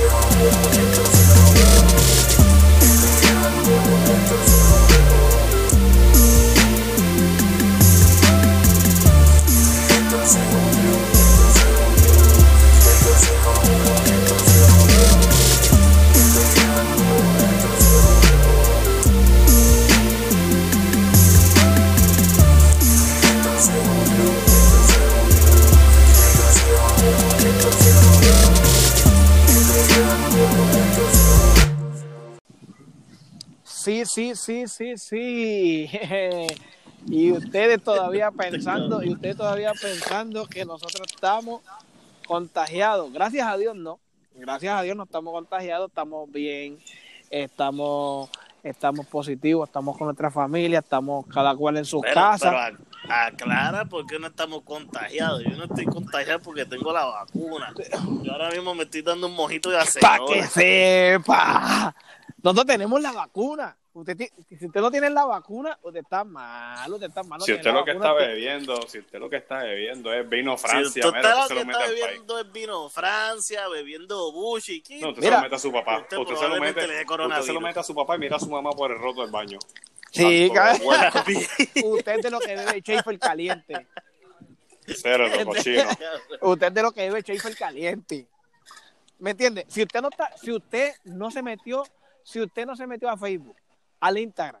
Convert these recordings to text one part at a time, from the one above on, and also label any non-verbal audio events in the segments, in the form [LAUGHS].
Sí, sí, sí, sí, [LAUGHS] y ustedes todavía pensando, y ustedes todavía pensando que nosotros estamos contagiados. Gracias a Dios no. Gracias a Dios no estamos contagiados, estamos bien, estamos estamos positivos, estamos con nuestra familia, estamos cada cual en su Pero, casa. pero aclara por qué no estamos contagiados. Yo no estoy contagiado porque tengo la vacuna. Yo ahora mismo me estoy dando un mojito de Para que sepa. Nosotros tenemos la vacuna. Usted si usted no tiene la vacuna, usted está mal, usted está mal. no Si usted lo que vacuna, está usted- bebiendo, si usted lo que está bebiendo es vino Si Francia, usted mira, está, usted se lo lo que mete está bebiendo es vino Francia, bebiendo Bushi. ¿qué? No, usted Mira, se lo mete a su papá. usted Usted, se lo mete, usted se lo mete a su papá y mira a su mamá por el roto del baño. Sí, [LAUGHS] usted es de lo que bebe Schaefer caliente. cero cochino. Usted es de lo que bebe Schaefer caliente. ¿Me entiende? Si usted no está, si usted no se metió, si usted no se metió a Facebook, al Instagram,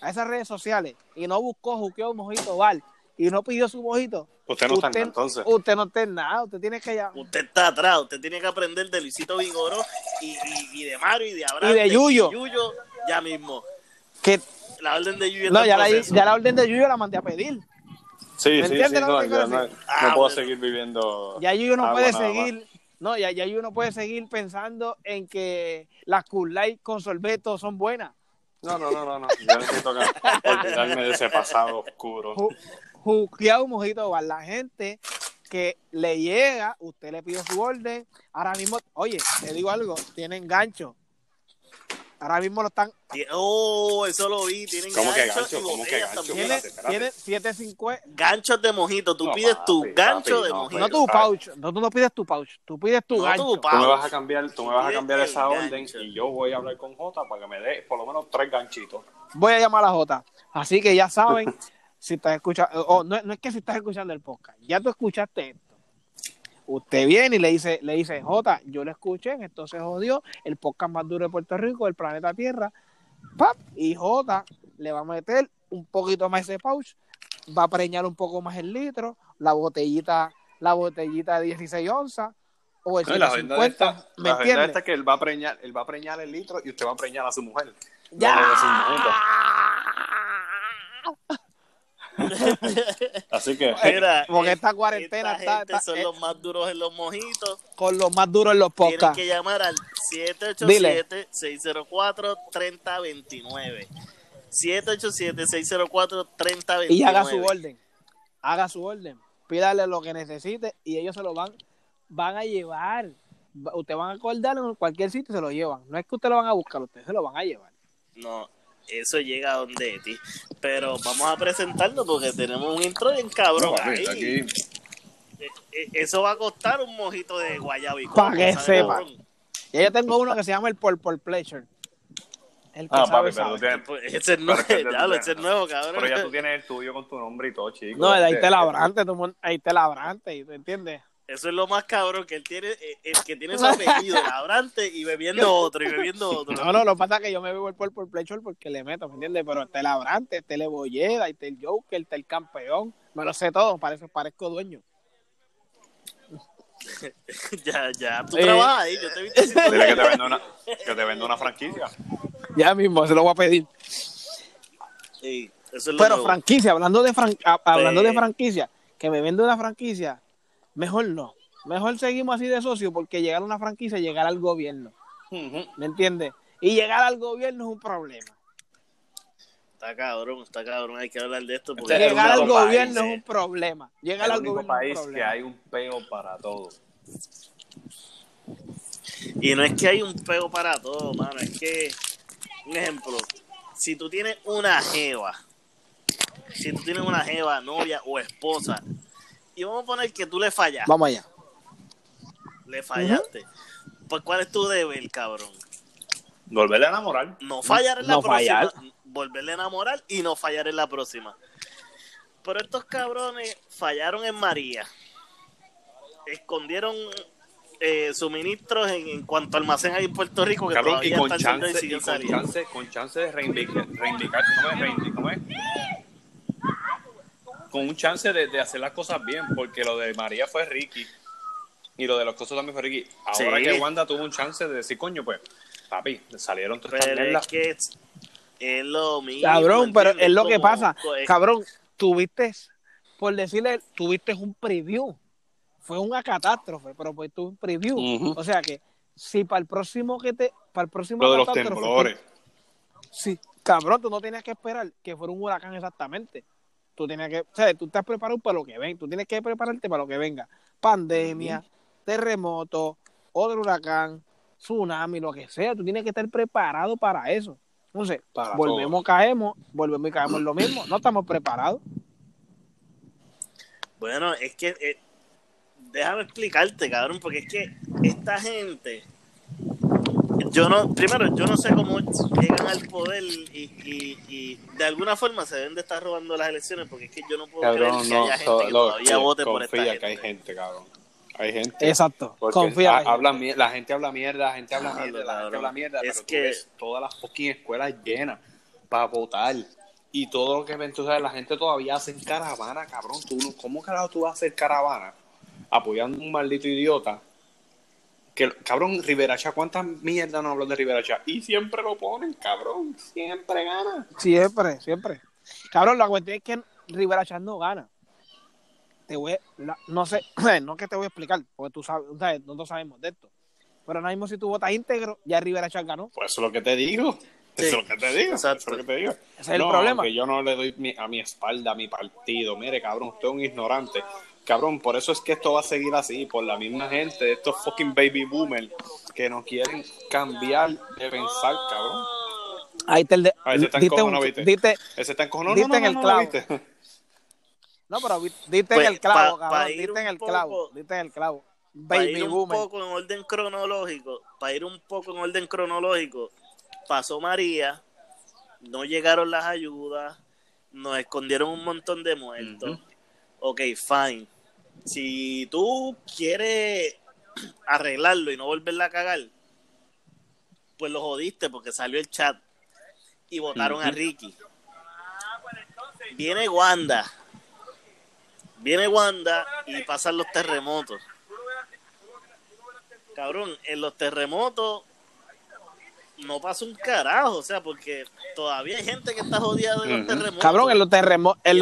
a esas redes sociales y no buscó juqueo mojito bar y no pidió su mojito, Usted no está en nada, entonces. usted no está en nada, usted tiene que ya Usted está atrás, usted tiene que aprender de Luisito Vigoro y, y, y de Mario y de Abraham. Y de Yuyo. ya mismo. que La orden de Yuyo no, está ya la, ya la orden de Yuyo la mandé a pedir. Sí, ¿Me sí, sí, no, ya no, Ah, puedo bueno. seguir viviendo. Ya Yuyo no puede más. seguir, no, ya, ya Yuyo no puede seguir pensando en que las Cool Light con sorbeto son buenas. No, no, no, no, no. Yo necesito que- olvidarme de ese pasado oscuro. Ju- Juqueado mojito bar. La gente que le llega, usted le pide su orden. Ahora mismo, oye, te digo algo, tienen gancho. Ahora mismo lo están. Oh, eso lo vi. Tienen ¿Cómo que ganchos gancho? y ¿Cómo que gancho? también. Tiene, espérate, espérate. tiene 750. Ganchos de mojito. Tú No, pides tu papi, gancho papi, de no, mojito. No tu pouch, no, tú no pides tu pouch, tú pides tu No gancho. tu Tú me vas a cambiar, tú me vas a cambiar esa orden gancho. y yo voy a hablar con Jota para que me dé por lo menos tres ganchitos. Voy a llamar a Jota. Así que ya saben, [LAUGHS] si estás escuchando, o no, no es que si estás escuchando el podcast, ya tú escuchaste esto. Usted viene y le dice, le dice, Jota, yo lo escuché, entonces jodió, el podcast más duro de Puerto Rico, del planeta Tierra. ¡Pap! Y Jota le va a meter un poquito más ese pouch, va a preñar un poco más el litro, la botellita, la botellita de 16 onzas, o el No, y la jodienda de 150, esta, ¿me la de entiendes? esta es que él va a preñar, él va a preñar el litro y usted va a preñar a su mujer. ¡Ya! No. [LAUGHS] Así que Mira, Porque esta cuarentena esta está- gente está- son eh, los más duros en los mojitos. con los más duros en los Tienen podcasts. que llamar al Dile. 787-604-3029. 787-604-3029. y haga su orden. Haga su orden. Pídale lo que necesite y ellos se lo van, van a llevar. Va- Usted van a acordar en cualquier sitio y se lo llevan. No es que usted lo van a buscar, ustedes se lo van a llevar. No, eso llega a donde ti. Pero vamos a presentarlo porque tenemos un intro bien cabrón No, papi, ahí. aquí Eh, eh, Eso va a costar un mojito de guayaba y Pa' coco, que ¿sabes, sepa. Y yo tengo uno que se llama el Por Por Pleasure. El que Ah, sabe, papi, pero sabe. tú tienes, Pues ese es nuevo, [LAUGHS] ese es nuevo, cabrón. pero ya tú tienes el tuyo con tu nombre y todo, chico. No, ahí Este, está labrante, tú mon- ahí está labrante, ¿tú entiendes? Eso es lo más cabrón, que él tiene, eh, el que tiene su [LAUGHS] apellido, labrante, y bebiendo otro, y bebiendo [LAUGHS] otro. No, no, lo que pasa es que yo me bebo el Por Por Pleasure porque le meto, ¿me entiendes? Pero está el labrante, está el Ebolleda, está el Joker, está el campeón. Me lo sé todo, parece, parezco dueño. [LAUGHS] ya, ya, tú Eh. trabajas ahí, yo te he visto haciendo- Dile que te venda una, que te venda una franquicia. Ya mismo, se lo voy a pedir. Sí, eso es lo Pero nuevo. franquicia, hablando de fran- hablando de franquicia, que me vende una franquicia, mejor no. Mejor seguimos así de socio porque llegar a una franquicia es llegar al gobierno. ¿Me entiendes? Y llegar al gobierno es un problema. Está cabrón, está cabrón, hay que hablar de esto. Porque Este es Llegar al gobierno país, es un problema. Llegar al gobierno es país un que problema. hay un peo para todo. Y no es que hay un pego para todo, mano. Es que, un ejemplo, si tú tienes una jeva, si tú tienes una jeva, novia o esposa, y vamos a poner que tú le fallaste, Vamos allá. le fallaste. pues ¿cuál es tu deber, cabrón? Volverle a enamorar. No fallar en la No próxima. fallar. Volverle a enamorar y no fallar en la próxima. Pero estos cabrones fallaron en María. Escondieron eh, suministros en, en cuanto a almacén ahí en Puerto Rico que Cabrón, y con están chance, y con chance, con chance de reivindicar, reivindicar ¿cómo es? Con un chance de, de hacer las cosas bien, porque lo de María fue Ricky. Y lo de los cosas también fue Ricky. Ahora Sí. que Wanda tuvo un chance de decir, coño, pues, papi, salieron todas estas Pero es que es, es lo mismo. Cabrón, pero es lo que pasa. es- Cabrón, tuviste, por decirle, tuviste un preview. Fue una catástrofe, pero pues tuvo un preview. O sea que, si para el próximo que te, para el próximo Lo de los catástrofe, temblores. Sí, cabrón, tú no tenías que esperar que fuera un huracán exactamente. Tú tenías que, o sea, tú estás preparado para lo que venga. Tú tienes que prepararte para lo que venga. Pandemia, terremoto, otro huracán, tsunami, lo que sea. Tú tienes que estar preparado para eso. Entonces, Para volvemos, caemos, volvemos y caemos en lo mismo. No estamos preparados. Bueno, es que eh, déjame explicarte, cabrón, porque es que esta gente, yo no, primero, yo no sé cómo llegan al poder y, y, y de alguna forma se deben de estar robando las elecciones, porque es que yo no puedo Cabrón, creer que no, haya gente so- que lo- todavía sí, vote por esta confía gente. que hay gente, cabrón. Hay gente. Exacto. Confía. ha- hablan mier- la gente habla mierda, la gente habla mierda, la gente habla mierda, Es pero tú que- ves todas las fucking escuelas llenas para votar. Y todo lo que ven, tú sabes, la gente todavía hace caravana, cabrón. Tú, no- ¿Cómo carajo tú vas a hacer caravana apoyando a un maldito idiota? Que, cabrón, Riveracha, ¿cuántas mierdas no hablan de Riveracha? Y siempre lo ponen, cabrón. Siempre gana. Siempre, siempre. Cabrón, la cuestión es que Rivera Chat no gana. Te voy a- la- no sé, [CLEARS THROAT] no que te voy a explicar, porque tú sabes, sabes, nosotros sabemos de esto. Pero ahora mismo si tú votas íntegro, ya Rivera Chat ganó. Pues eso es lo que te digo. Eso es lo que te digo. Exacto. Eso es lo que te digo. Ese es el No, problema. Que yo no le doy mi- a mi espalda a mi partido. Mire, cabrón, usted es un ignorante. Cabrón, por eso es que esto va a seguir así, por la misma gente, estos fucking baby boomers que no quieren cambiar de pensar, cabrón. Ahí te el de, Ahí se está encojonado, un- ¿viste? Ese está encojonado. Diste No, no, en no, el no, clavo. ¿viste? [LAUGHS] no, pero diste Pues, en el clavo, pa- cabrón, diste en el clavo, diste en el clavo. para Baby ir un boomer. poco en orden cronológico, para ir un poco en orden cronológico, pasó María, no llegaron las ayudas, nos escondieron un montón de muertos. Ujú. Ok, fine. Si tú quieres arreglarlo y no volverla a cagar, pues lo jodiste porque salió el chat y votaron a. Ricky. Viene Wanda. Viene Wanda y pasan los terremotos. Cabrón, en los terremotos no pasa un carajo, o sea, porque todavía hay gente que está jodida de los terremotos. Cabrón, en los, terremo- en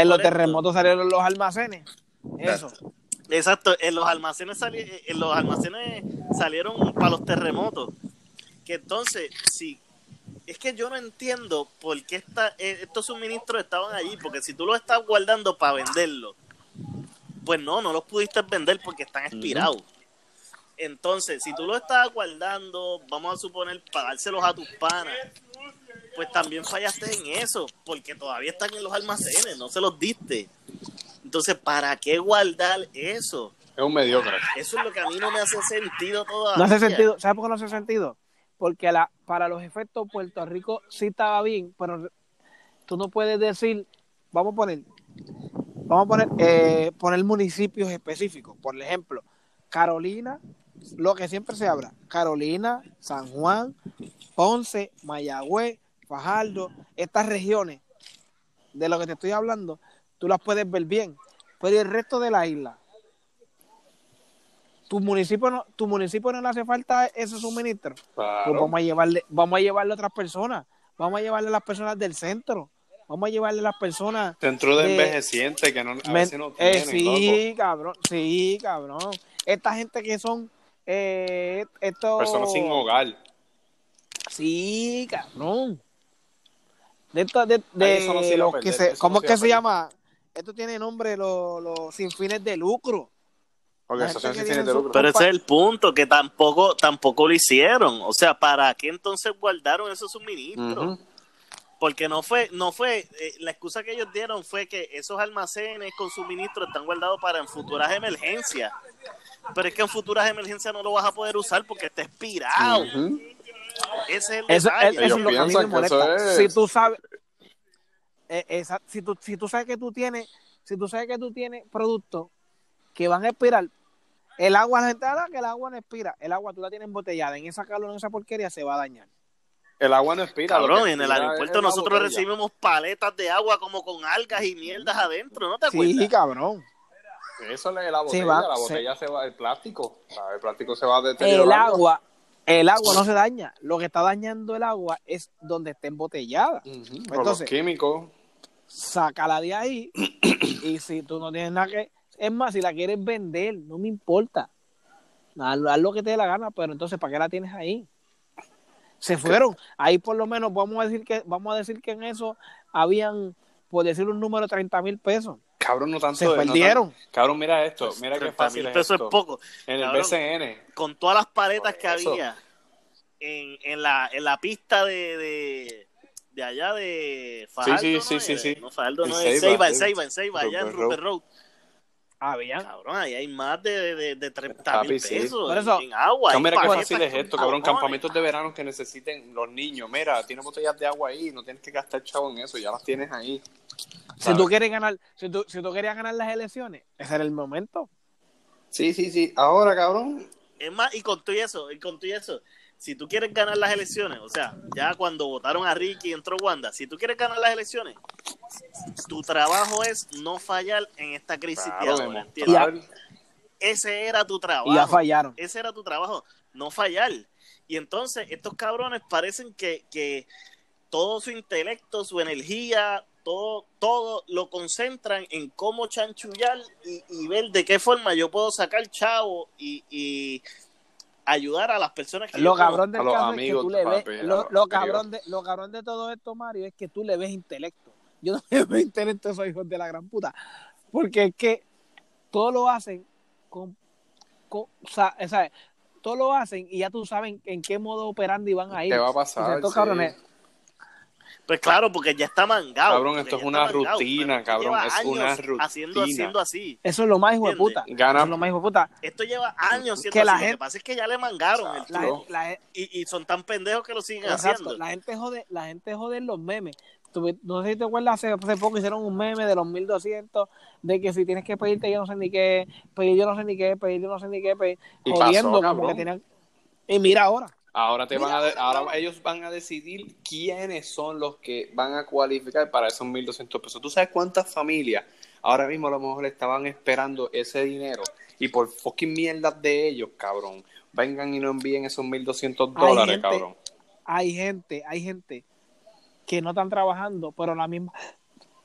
en, los terremotos salieron los almacenes. Eso. Exacto, en los almacenes sali- en los almacenes salieron para los terremotos. Que entonces, sí, es que yo no entiendo por qué esta- eh, estos suministros estaban allí, porque si tú los estás guardando para venderlos, pues no, no los pudiste vender porque están expirados. Entonces, si tú los estabas guardando, vamos a suponer, para dárselos a tus panas, pues también fallaste en eso, porque todavía están en los almacenes, no se los diste. Entonces, ¿para qué guardar eso? Es un mediocre. Eso es lo que a mí no me hace sentido todavía. No hace sentido. ¿Sabes por qué no hace sentido? Porque la, para los efectos Puerto Rico sí estaba bien, pero tú no puedes decir, vamos a poner, vamos a poner, eh, poner municipios específicos. Por ejemplo, Carolina, lo que siempre se habla, Carolina, San Juan, Ponce, Mayagüez, Fajardo, estas regiones de lo que te estoy hablando, tú las puedes ver bien. Pero el resto de la isla, tu municipio no, tu municipio no le hace falta ese suministro. Pues vamos a llevarle, vamos a llevarle a otras personas, vamos a llevarle a las personas del centro, vamos a llevarle a las personas Centro de de- envejeciente que no, a Men- veces no eh, tienen, sí, loco. cabrón, sí, cabrón. Esta gente que son eh, estos Personas sin hogar. Sí, cabrón. De de, de Ay, no los que se, ¿cómo no es que se llama? Esto tiene nombre los los sin fines de lucro. Sin fines de lucro. Pero ese es el punto, que tampoco, tampoco lo hicieron. O sea, ¿para qué entonces guardaron esos suministros? Porque no fue, no fue, eh, la excusa que ellos dieron fue que esos almacenes con suministro están guardados para en futuras emergencias. Pero es que en futuras emergencias no lo vas a poder usar porque está expirado. Ese es el Eso, detalle. eso es lo que a mí me molesta. es- Si tú sabes, esa- si, tú, si tú sabes que tú tienes, si tú sabes que tú tienes productos que van a expirar, el agua, la gente que el agua no expira, el agua tú la tienes embotellada, en esa calor, en esa porquería se va a dañar. El agua no expira. Cabrón, en el aeropuerto nosotros botella. recibimos paletas de agua como con algas y mierdas adentro, ¿no te Sí, acuerdas? cabrón. Eso es la botella, va, la se- botella se va, el plástico, el plástico se va a El deteriorar. agua, el agua no se daña. Lo que está dañando el agua es donde está embotellada. Por los químicos. Sácala de ahí y si tú no tienes nada que es más si la quieres vender no me importa haz, haz lo que te dé la gana pero entonces para qué la tienes ahí se fueron ahí por lo menos vamos a decir que vamos a decir que en eso habían por decir un número 30 mil pesos Cabrón, no tanto. se no tan- perdieron cabrón, mira esto, mira qué 30 fácil mil es esto. es poco. En el. BCN. Con todas las paletas que Eso. había en, en, la, en la pista de, de, de allá de Fajardo. sí, ¿no sí, sí, es? sí. No, Fajardo En no es Ceiba, en. Ceiba, en Ceiba, allá en Rupert Road. habían Cabrón, ahí hay más de, de, de 30 Papi, mil sí. pesos Por eso- en agua. No, mira qué fácil es esto, cabrón. Campamentos de verano que necesiten los niños. Mira, tienes botellas de agua ahí, no tienes que gastar chavo en eso, ya las tienes ahí. si tú quieres ganar si tú, si tú querías ganar las elecciones ese era el momento Sí, sí, sí. Ahora, cabrón. Es más, y con todo y eso, y con todo y eso, si tú quieres ganar las elecciones, o sea, ya cuando votaron a Ricky y entró Wanda, si tú quieres ganar las elecciones, tu trabajo es no fallar en esta crisis de Claro, ahora, ¿entiendes? demostrar. Ese era tu trabajo. y ya fallaron Ese era tu trabajo, no fallar. Y entonces estos cabrones parecen que, que todo su intelecto, su energía, todo, todo lo concentran en cómo chanchullar y, y ver de qué forma yo puedo sacar chavo y, y ayudar a las personas que lo cabrón del a los caso amigos, es que tú le ves papi, lo, cabrón de lo cabrón de todo esto Mario es que tú le ves intelecto yo no le veo intelecto a esos hijos de la gran puta porque es que todo lo hacen con, con o sea, o sea, todo lo hacen y ya tú sabes en qué modo operando y van a ir ¿Qué va a O sea, pasar? estos Sí. cabrones Pues claro, porque ya está mangado. Cabrón, esto es una mangado, rutina, cabrón, es una rutina. Haciendo, haciendo así. eso es lo más hijo de puta Gana- eso es lo más hijo de puta Esto lleva años siendo Que la así. Lo gente- que pasa es que ya le mangaron el la, Y, y son tan pendejos que lo siguen Exacto, haciendo. la gente jode, la gente jode en los memes. Tú- no sé si te acuerdas, hace, hace poco hicieron un meme de los 1200 de que si tienes que pedirte yo no sé ni qué, pedir yo no sé ni qué, pedir yo no sé ni qué, pedir, Y jodiendo pasó, como cabrón. que tenían y mira ahora, Ahora te Mira, van a de- ahora ellos van a decidir quiénes son los que van a cualificar para esos 1200 pesos. ¿Tú sabes cuántas familias ahora mismo a lo mejor estaban esperando ese dinero y por fucking mierdas de ellos, cabrón, vengan y no envíen esos 1200 Hay dólares, gente- cabrón? hay gente, hay gente que no están trabajando, pero a la misma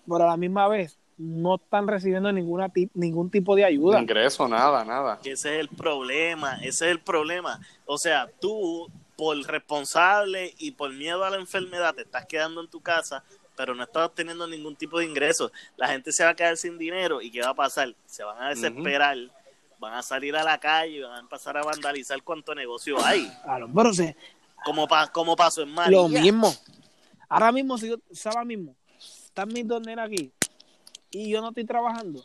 pero a la misma vez no están recibiendo ninguna ningún tipo de ayuda. Ingreso, nada, nada. Ese es el problema, ese es el problema. O sea, tú, por responsable y por miedo a la enfermedad, te estás quedando en tu casa, pero no estás obteniendo ningún tipo de ingresos. La gente se va a quedar sin dinero y ¿qué va a pasar? Se van a desesperar, van a salir a la calle, van a empezar a vandalizar cuánto negocio hay. Claro, pero se- Como, pa- como pasó en María. lo mismo. Ahora mismo, si yo, ahora mismo, están mis dos nenas aquí y yo no estoy trabajando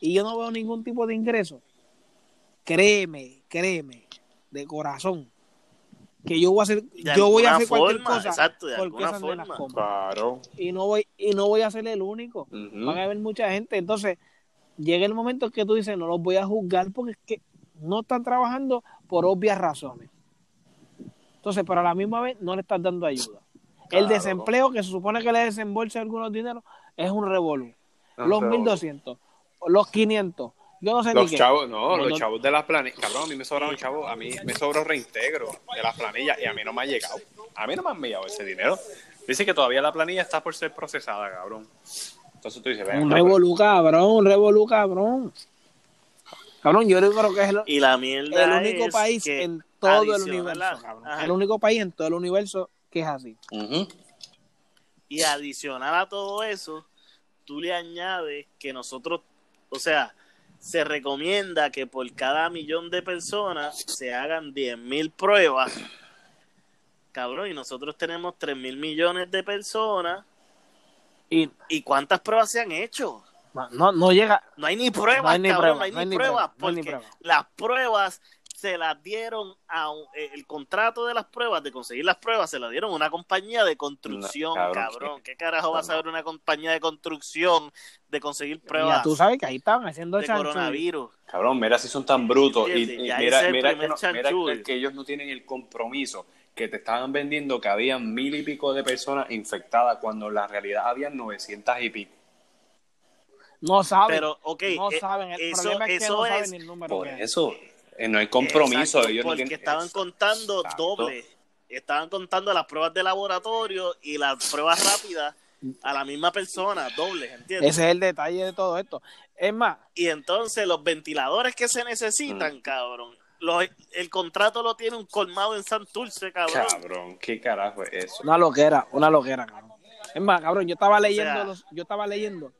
y yo no veo ningún tipo de ingreso, créeme, créeme, de corazón, que yo voy a hacer, yo voy a hacer cualquier forma, cosa exacto, de porque esas forma. Claro. Y no voy, y no voy a ser el único. Van a haber mucha gente. Entonces, llega el momento que tú dices, no los voy a juzgar porque es que no están trabajando por obvias razones. Entonces, pero a la misma vez no le estás dando ayuda. El desempleo, que se supone que le desembolsa algunos dineros, es un revolú. Un Los revolú. 1200, los 500, yo no sé ni Los qué. chavos, no, No, los no. chavos de las planillas. Cabrón, a mí me sobraron chavos, a mí me sobró reintegro de las planillas y a mí no me ha llegado. A mí no me han enviado ese dinero. Dice que todavía la planilla está por ser procesada, cabrón. Entonces tú dices, Un revolú, cabrón, un revolú, cabrón. Cabrón, yo creo que es el, Y la mierda el único es país que en todo el universo, cabrón. El único país en todo el universo que es así. Y adicional a todo eso, tú le añades que nosotros, o sea, se recomienda que por cada millón de personas se hagan 10.000 pruebas. cabrón, y nosotros tenemos 3 mil millones de personas. Y ¿Y cuántas pruebas se han hecho? no, no llega. No hay ni pruebas, No hay ni cabrón, no hay no ni pruebas, ni porque las pruebas se las dieron a un- eh, el contrato de las pruebas, de conseguir las pruebas, se las dieron a una compañía de construcción, No, cabrón. cabrón, ¿Qué carajo va a saber una compañía de construcción de conseguir Ya pruebas tú sabes que ahí estaban haciendo de coronavirus? Cabrón, mira si son tan brutos. Y, y ese mira, mira, que no- mira que ellos no tienen el compromiso que te estaban vendiendo que habían mil y pico de personas infectadas cuando en la realidad habían 900 y pico. No saben. Pero, ok, no eh, saben. El eso- problema es que eso no es- saben ni el número. Por que eso no hay compromiso. Exacto, ellos no porque tienen- estaban contando Exacto. doble. Estaban contando las pruebas de laboratorio y las pruebas rápidas a la misma persona, doble, ¿entiendes? Ese es el detalle de todo esto. Es más, Y entonces los ventiladores que se necesitan, Mm. cabrón. los- el contrato lo tiene un colmado en Santurce, cabrón. Cabrón, ¿qué carajo es eso? una loquera, una loquera, cabrón. Es más, cabrón, yo estaba leyendo, sea- los, yo estaba leyendo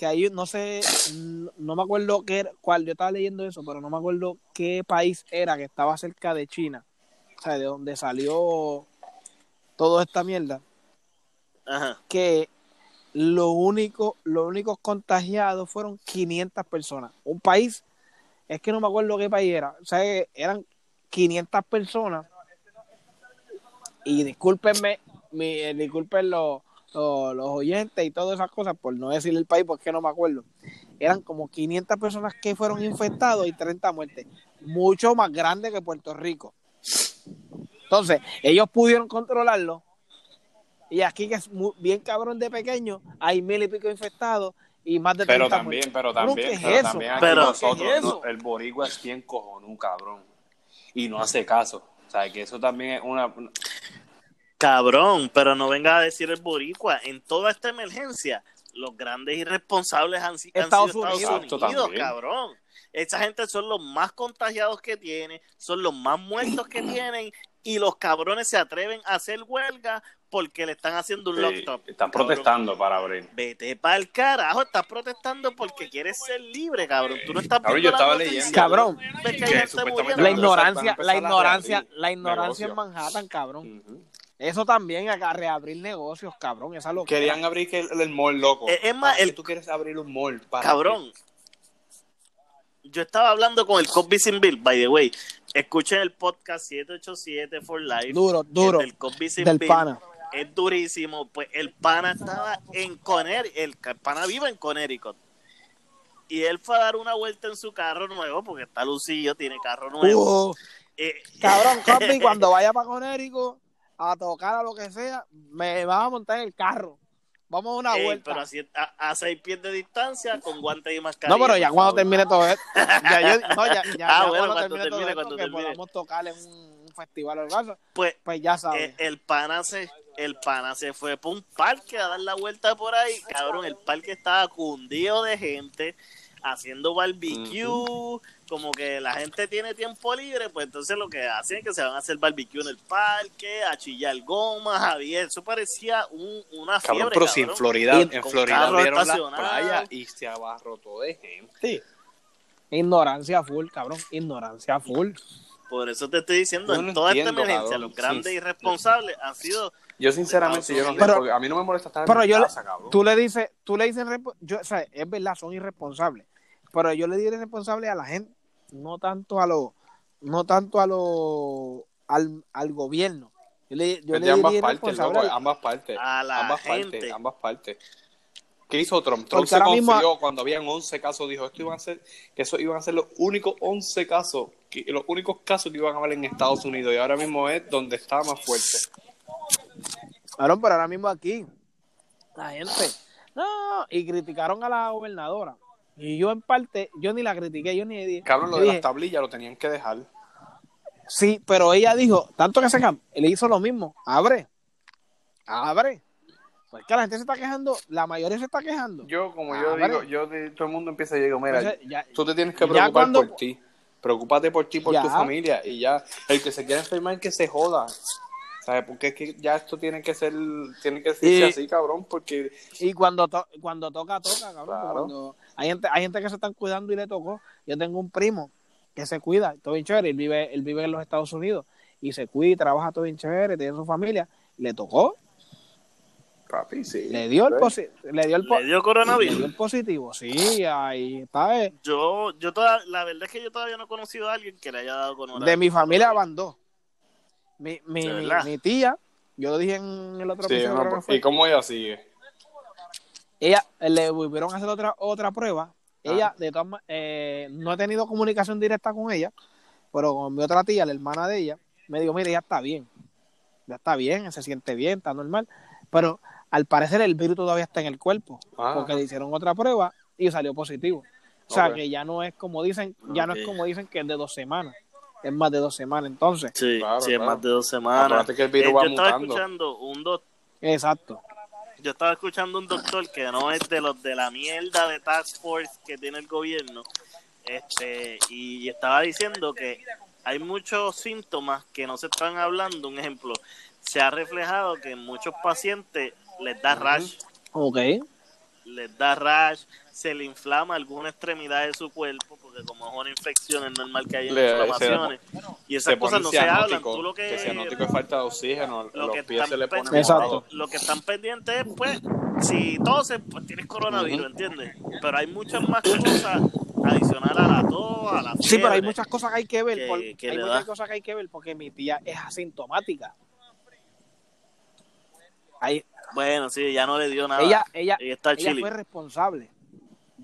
que ahí, no sé, no, me acuerdo qué era, cuál, yo estaba leyendo eso, pero no me acuerdo qué país era que estaba cerca de China, o sea, de donde salió toda esta mierda, Ajá. que lo único, los únicos contagiados fueron 500 personas. Un país, es que no me acuerdo qué país era, o sea, que eran 500 personas. Y discúlpenme, mi, eh, disculpen los, los, los oyentes y todas esas cosas, por no decir el país, porque no me acuerdo. Eran como 500 personas que fueron infectados y 30 muertes. Mucho más grande que Puerto Rico. Entonces, ellos pudieron controlarlo. Y aquí, que es mu- bien cabrón de pequeño, hay mil y pico infectados y más de 30 Pero también, muertos. pero también, ¿qué es pero eso? también aquí Pero- nosotros, ¿qué es no, el boricua es bien cojonú, cabrón. Y no hace caso. O sea, que eso también es una... Cabrón, pero no venga a decir el boricua. En toda esta emergencia, los grandes irresponsables han, han Estados sido Estados Unidos. Cabrón. Esa gente son los más contagiados que tienen, son los más muertos que tienen y los cabrones se atreven a hacer huelga porque le están haciendo un sí, lockdown. están Cabrón, protestando para abrir. Vete para el carajo, estás protestando porque quieres ser libre, cabrón. Tú no estás Cabrón, yo estaba leyendo. Cabrón. La ignorancia, la ignorancia, la ignorancia en. Manhattan, cabrón. Eso también, a reabrir negocios, cabrón. Esa locura. Querían abrir que el, el mall, loco. Es más, ¿Para qué el- tú quieres abrir un mall? ¿Para Cabrón. Yo estaba hablando con el Cosby Sin Bill, by the way. Escuchen el podcast 787 for Life. Duro, duro. el del Cosby Sin Del Bill. pana. Es durísimo. Pues el pana estaba en Connecticut. El pana vive en Connecticut. Y él fue a dar una vuelta en su carro nuevo, porque está lucido, tiene carro nuevo. Uh, Eh, cabrón, Cosby, [LAUGHS] cuando vaya para Conérico a tocar a lo que sea, me vas a montar en el carro. Vamos a una ey, vuelta. pero así, a, a seis pies de distancia, con guantes y mascarilla. no, pero ya cuando favor. termine todo esto, ya, yo, [LAUGHS] no, ya, ya, Ah, ya bueno, cuando, cuando termine, termine, todo esto, cuando que termine. podamos tocar en un, un festival o algo así, Pues pues ya Eh, sabes. el pana se el pana se fue por un parque a dar la vuelta por ahí cabrón el parque estaba cundido de gente haciendo barbecue como que la gente tiene tiempo libre pues entonces lo que hacen es que se van a hacer barbecue en el parque a chillar gomas Javier eso parecía un, una Cabrón, fiebre pero si en cabrón. Florida, Y en Florida abrieron estacionados. playas y se abarrotó de gente. Ignorancia full, cabrón. Ignorancia full. por eso te estoy diciendo Yo en no toda entiendo, esta emergencia cabrón. los grandes Sí. irresponsables han sido Yo sinceramente, yo no sé, Pero- porque a mí no me molesta estar Pero en yo le- casa, cabrón. Tú le dices, tú le dices, yo, o sea, es verdad, son irresponsables. Pero yo le diré responsable a la gente, no tanto a lo, no tanto a lo, al, al gobierno. Yo le, yo le de ambas partes, loco, ambas partes. A la ambas gente. partes, ambas partes. ¿Qué hizo Trump? Trump Porque se mismo- confió cuando habían 11 casos, dijo esto iban a ser, que eso iban a ser los únicos 11 casos, que, los únicos casos que iban a haber en Estados Unidos y ahora mismo es donde está más fuerte. Cabrón, pero ahora mismo aquí, la gente, [LAUGHS] no, y criticaron a la gobernadora. Y yo en parte, yo ni la critiqué, yo ni dije. Cabrón, lo de dije, las tablillas lo tenían que dejar. Sí, pero ella dijo, tanto que se cam- le hizo lo mismo, abre, abre. Pues que la gente se está quejando, la mayoría se está quejando. Yo, como yo digo, yo todo el mundo empieza y digo, mira, Entonces, ya- tú te tienes que preocupar cuando- por ti. Preocúpate por ti, por Ya. tu familia y ya. El que se quiera enfermar, que se joda. ¿Sabes? Porque es que ya esto tiene que ser, tiene que ser así, cabrón, porque Y cuando, to- cuando toca, toca, cabrón. Claro. Cuando hay, gente, hay gente que se están cuidando y le tocó. Yo tengo un primo que se cuida, todo bien chévere, él vive, él vive en los Estados Unidos. y se cuida y trabaja todo bien chévere, tiene su familia, le tocó, Papi, sí. le dio el, posi- le dio el, po- Le dio le coronavirus. dio el positivo, sí, ahí está. eh. Yo, yo toda, la verdad es que yo todavía no he conocido a alguien que le haya dado coronavirus. De mi familia dos. Mi, mi, ¿De mi, tía, yo lo dije en el otro Sí, episodio, no, ¿Y cómo ella sigue? Ella eh, le volvieron a hacer otra otra prueba. Ella, Ah. de todas eh, no he tenido comunicación directa con ella, pero con mi otra tía, la hermana de ella, me dijo, mire, ya está bien. Ya está bien, se siente bien, está normal. Pero al parecer el virus todavía está en el cuerpo, Ah. porque le hicieron otra prueba y salió positivo. O sea que ya no es como dicen, ya no es como dicen que es de dos semanas, es más de dos semanas. Entonces, Sí, Claro, sí, es más de dos semanas. Acuérdate que el virus Eh, va yo estaba mutando. escuchando un doc- exacto. Yo estaba escuchando un doctor que no es de los de la mierda de task force que tiene el gobierno este y estaba diciendo que hay muchos síntomas que no se están hablando. Un ejemplo se ha reflejado que en muchos pacientes les da rash. Ok. les da rash se le inflama alguna extremidad de su cuerpo porque como es una infección es normal que haya Le- inflamaciones y esas cosas no se hablan tú lo que, que cianótico es falta de oxígeno. lo los que pies se le están ponen pendientes, Exacto. lo que están pendientes es pues si toses pues tienes coronavirus Ujú. ¿entiendes? pero hay muchas más cosas adicional a la tos a la Sí, pero hay fiebre. muchas cosas que hay que ver. que- por- que hay muchas da. cosas que hay que ver porque mi tía es asintomática. Ahí- bueno sí ya no le dio nada ella, ella, ella está ella chile fue responsable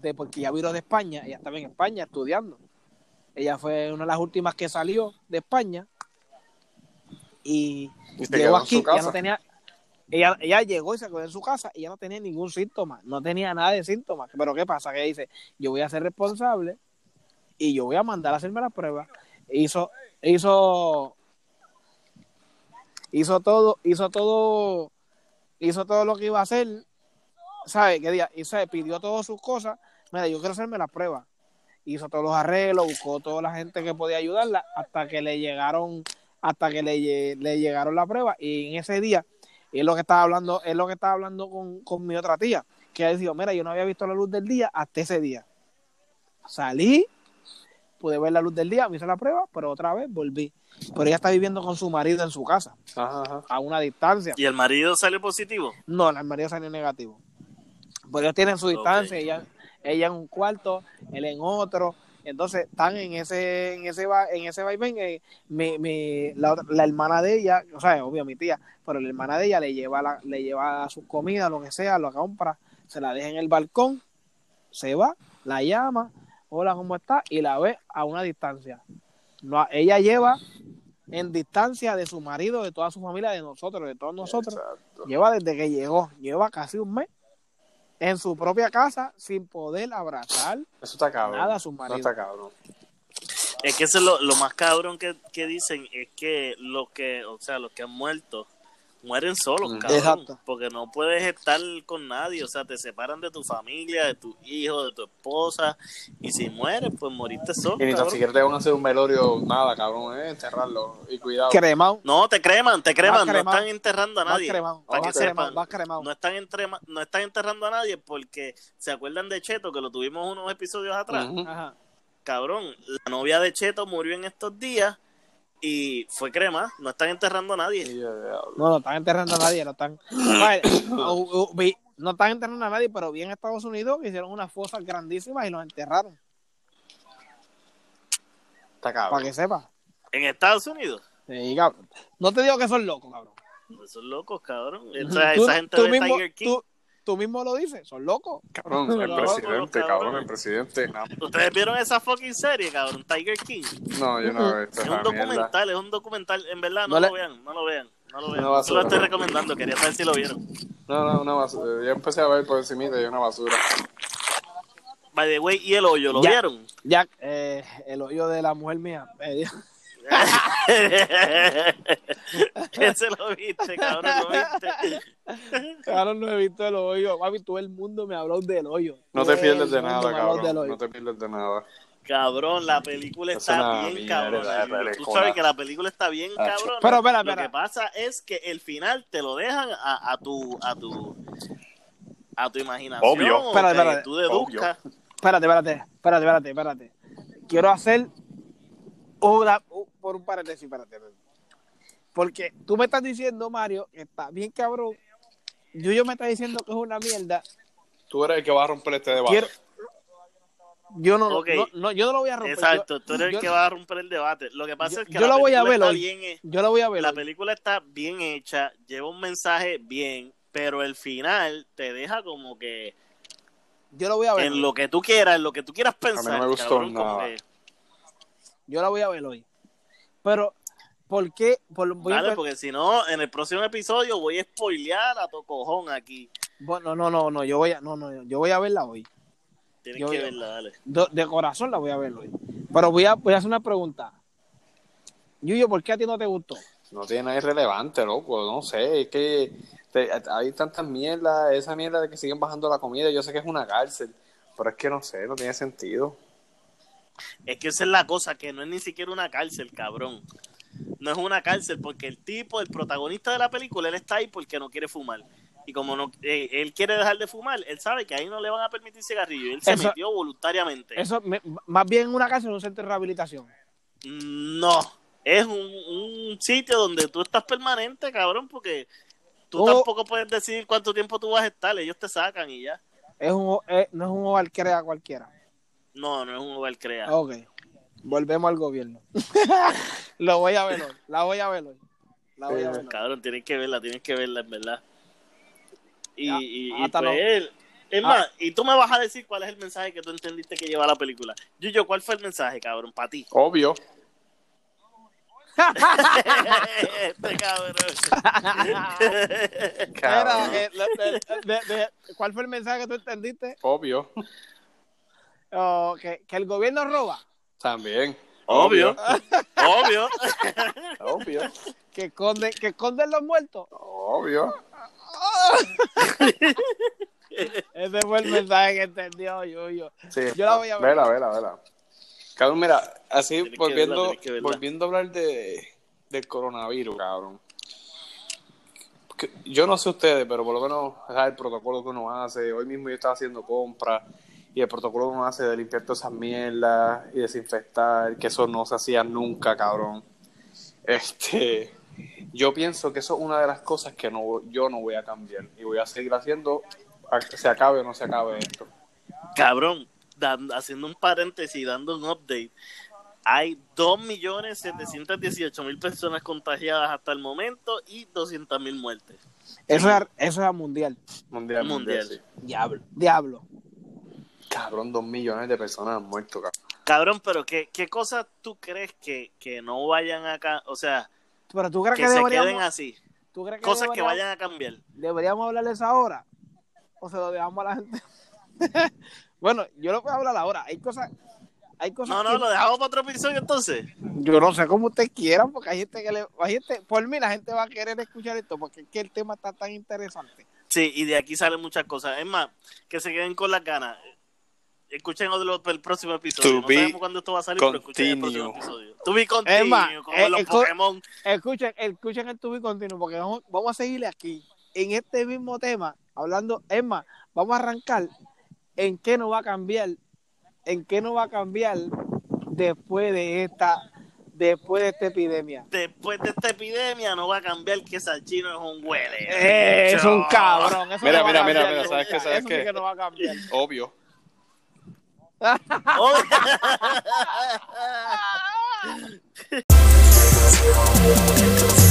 de porque ya vino de España, ella estaba en España estudiando. Ella fue una de las últimas que salió de España y llegó aquí, ya no tenía ella, ella llegó y se quedó en su casa y ya no tenía ningún síntoma, no tenía nada de síntomas. Pero ¿qué pasa? Que ella dice, yo voy a ser responsable y yo voy a mandar a hacerme la prueba. Hizo, hizo, hizo todo, hizo todo, hizo todo lo que iba a hacer, ¿sabe? ¿Qué día? Y se pidió todas sus cosas. Mira, yo quiero hacerme la prueba. Hizo todos los arreglos, buscó toda la gente que podía ayudarla hasta que le llegaron, hasta que le, le llegaron la prueba. Y en ese día, es lo que estaba hablando, es lo que estaba hablando con, con mi otra tía, que ella dijo, mira, yo no había visto la luz del día hasta ese día. Salí, pude ver la luz del día, me hice la prueba, pero otra vez volví. Pero ella está viviendo con su marido en su casa, Ajá, ajá. a una distancia. y el marido salió positivo No, el marido salió negativo. Pero ellos tienen su distancia, ella, ella en un cuarto, él en otro. Entonces están en ese, en ese, va- en ese vaivén. eh, mi, mi, la, otra- la hermana de ella, o sea, obvio mi tía, pero la hermana de ella le lleva la, le lleva sus comidas, lo que sea, lo compra, se la deja en el balcón, se va, la llama, hola, ¿cómo está? Y la ve a una distancia. No, ella lleva en distancia de su marido, de toda su familia, de nosotros, de todos nosotros. Exacto. Lleva desde que llegó, lleva casi un mes en su propia casa sin poder abrazar. Eso está cabrón. Nada, su Eso marido. está cabrón. es que eso es lo, lo más cabrón que, que dicen es que los que o sea los que han muerto mueren solos, Mm. cabrón. Exacto. Porque no puedes estar con nadie, o sea, te separan de tu familia, de tus hijos, de tu esposa, y si mueres, pues moriste solo. Y ni tan siquiera te van a hacer un velorio, nada, cabrón, eh, enterrarlo. Y cuidado. Cremado, No, te creman, te creman, no están enterrando a nadie. cremado, para vas que cremado, sepan, vas cremado. no están, entrema- no están enterrando a nadie porque se acuerdan de Cheto, que lo tuvimos unos episodios atrás. Ajá. Cabrón, la novia de Cheto murió en estos días y fue crema, no están enterrando a nadie. No, no están enterrando a nadie, no están. [CLEARS THROAT] No están enterrando a nadie, pero vi en Estados Unidos que hicieron unas fosas grandísimas y los enterraron. Está cabrón. Para que sepas. En Estados Unidos. Sí, cabrón. No te digo que son locos, cabrón. Esos locos, cabrón. Esa, Tú- esa gente tú de mismo, Tiger King. tú- tú mismo lo dices, son locos. Cabrón, el No, presidente, no, cabrón, cabrón. el presidente. No, ¿Ustedes vieron esa fucking serie, cabrón? Tiger King. no, yo no he visto Es un mierda. documental, es un documental. En verdad, no, No lo vean, no lo vean. No lo vean. Una Yo basura. lo estoy recomendando, quería saber si lo vieron. No, no, una basura. Yo empecé a ver por encimita y una basura. By the way, ¿y el hoyo? ¿Lo Ya. vieron? Jack, eh, el hoyo de la mujer mía. eh, Ese [LAUGHS] lo viste, cabrón, lo viste. Cabrón, no he visto el hoyo. Papi, todo el mundo me habló del hoyo. No te pierdes de nada, cabrón. hoyo. No te pierdes de nada. Cabrón, la película Es está bien mierda cabrón. Tú sabes que la película está bien Ah, cabrón. Pero, espera, Lo espera. que pasa es que el final te lo dejan a, a tu a tu a tu imaginación. Obvio. o espera. tú deduzcas. Espérate, espérate, espérate, espérate, espérate. Quiero hacer una, por un paréntesis, espérate. espérate. Porque tú me estás diciendo, Mario, que está bien cabrón. Yuyo me está diciendo que es una mierda. Tú eres el que va a romper este debate. Quiero- Yo no, Ok. no, no, yo no lo voy a romper. Exacto, Yo- tú eres yo- el que va a romper el debate. Lo que pasa yo- es que yo la la voy a película ver está hoy. bien Yo lo voy a ver. la hoy. película está bien hecha, lleva un mensaje bien, pero el final te deja como que Yo lo voy a ver. en hoy. lo que tú quieras, en lo que tú quieras pensar. me gustó cabrón, nada. que- Yo la voy a ver hoy. Pero, ¿por qué? Por, voy a Dale, porque si no, en el próximo episodio voy a spoilear a tu cojón aquí. Bueno, no, no, no, yo voy a, no, no, yo voy a verla hoy. Tienes Yo- que verla, dale. De, de corazón la voy a ver hoy. Pero voy a, voy a hacer una pregunta. Yuyo, ¿por qué a ti no te gustó? No tiene nada irrelevante, loco. No sé, es que te- hay tantas mierdas, esa mierda de que siguen bajando la comida. Yo sé que es una cárcel, pero es que no sé, no tiene sentido. Es que esa es la cosa, que no es ni siquiera una cárcel, cabrón. No es una cárcel porque el tipo, el protagonista de la película, él está ahí porque no quiere fumar. Y como no, eh, él quiere dejar de fumar, él sabe que ahí no le van a permitir cigarrillo. Y él se Eso- metió voluntariamente. Eso, me- más bien una en un centro de rehabilitación. No, es un, un sitio donde tú estás permanente, cabrón, porque tú Oh. tampoco puedes decidir cuánto tiempo tú vas a estar. Ellos te sacan y ya. Es un, eh, no es un hogar cualquiera. No, no es un lugar creado. Ok. Volvemos al gobierno. [LAUGHS] Lo voy a ver hoy. La voy a ver hoy. La voy a ver hoy. Cabrón, tienes que verla, tienes que verla, en verdad. Y, Ya, y, y pues él- es Ah. más, y tú me vas a decir cuál es el mensaje que tú entendiste que lleva la película. Yuyo, ¿cuál fue el mensaje, cabrón, para ti? Obvio. este cabrón. Era, eh, de- de- de- de- ¿Cuál fue el mensaje que tú entendiste? Obvio. Oh, que, que el gobierno roba. También. Obvio. Obvio. Obvio. [LAUGHS] Que esconden, que esconden los muertos. Obvio. [LAUGHS] Ese fue el mensaje que entendió Yuyo. Sí, Yo la voy a ver. Vela, vela, vela. Cabrón, mira, así Tienes volviendo, verla, volviendo a hablar de, del coronavirus, cabrón. Yo no sé ustedes, pero por lo menos el protocolo que uno hace. Hoy mismo yo estaba haciendo compras y el protocolo que uno hace de limpiar todas esas mierdas y desinfectar, que eso no se hacía nunca, cabrón. Este, yo pienso que eso es una de las cosas que no, yo no voy a cambiar y voy a seguir haciendo, a que se acabe o no se acabe esto. Cabrón, dan- haciendo un paréntesis y dando un update. Hay 2.718.000 personas contagiadas hasta el momento y 200.000 muertes. Eso es, eso es a mundial. Mundial, mundial. Mundial. sí. Diablo. Diablo. Cabrón, dos millones de personas han muerto, cabrón. Cabrón, pero ¿qué, qué cosas tú crees que, que no vayan acá? O sea, Pero tú crees que que, se queden así. ¿tú crees que Cosas que vayan a cambiar. deberíamos hablarles ahora o se lo dejamos a la gente. [LAUGHS] bueno, yo lo puedo hablar ahora. Hay cosas, hay cosas. No, no, que- lo dejamos para otro episodio entonces. Yo no sé cómo ustedes quieran, porque hay gente que le, hay gente, por mí la gente va a querer escuchar esto, porque es que el tema está tan interesante. Sí, y de aquí salen muchas cosas. Es más, que se queden con las ganas. Escuchen otro- el próximo episodio. To no be sabemos cuándo esto va a salir, pero escuchen el próximo episodio. To be continue, Es más, como eh, los escu- Pokémon. Escuchen, escuchen el tubi continuo, porque vamos, vamos a seguirle aquí, en este mismo tema, hablando, es más, vamos a arrancar en qué nos va a cambiar, en qué nos va a cambiar después de esta, después de esta epidemia. Después de esta epidemia no va a cambiar que Salchino es un huele. Eh, es un cabrón. Eso Mira, no mira, mira, mira, ¿sabes qué? ¿Sabes Eso qué? sí que no va a cambiar. Obvio. Oh. [LAUGHS] [LAUGHS]